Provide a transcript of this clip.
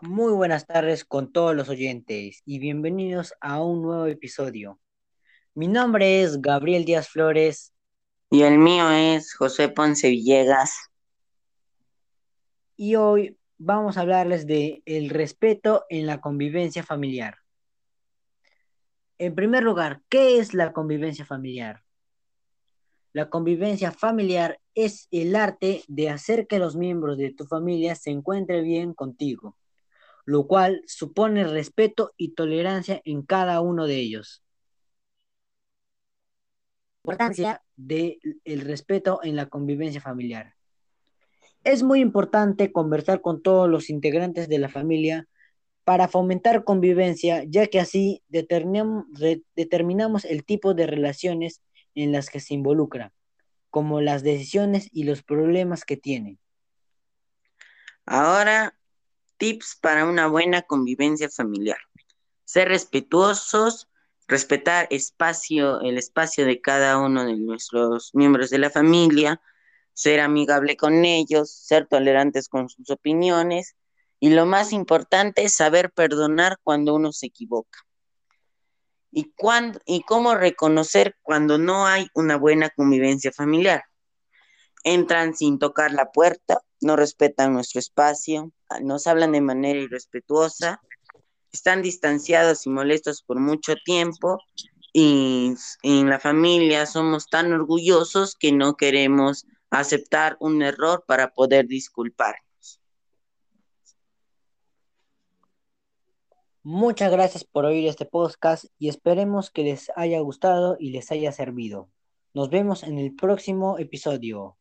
Muy buenas tardes con todos los oyentes y bienvenidos a un nuevo episodio. Mi nombre es Gabriel Díaz Flores Y el mío es José Ponce Villegas. y hoy vamos a hablarles de el respeto en la convivencia familiar. En primer lugar, ¿qué es la convivencia familiar? La convivencia familiar es el arte de hacer que los miembros de tu familia se encuentren bien contigo, lo cual supone respeto y tolerancia en cada uno de ellos. Importancia del respeto en la convivencia familiar. Es muy importante conversar con todos los integrantes de la familia para fomentar convivencia, ya que así determinamos el tipo de relaciones en las que se involucra, como las decisiones y los problemas que tienen. Ahora, tips para una buena convivencia familiar. Ser respetuosos, respetar espacio, el espacio de cada uno de nuestros miembros de la familia, ser amigable con ellos, ser tolerantes con sus opiniones y lo más importante es saber perdonar cuando uno se equivoca. ¿Y, cuándo, y cómo reconocer cuando no hay una buena convivencia familiar? Entran sin tocar la puerta, no respetan nuestro espacio, nos hablan de manera irrespetuosa, están distanciados y molestos por mucho tiempo y en la familia somos tan orgullosos que no queremos aceptar un error para poder disculpar. Muchas gracias por oír este podcast y esperemos que les haya gustado y les haya servido. Nos vemos en el próximo episodio.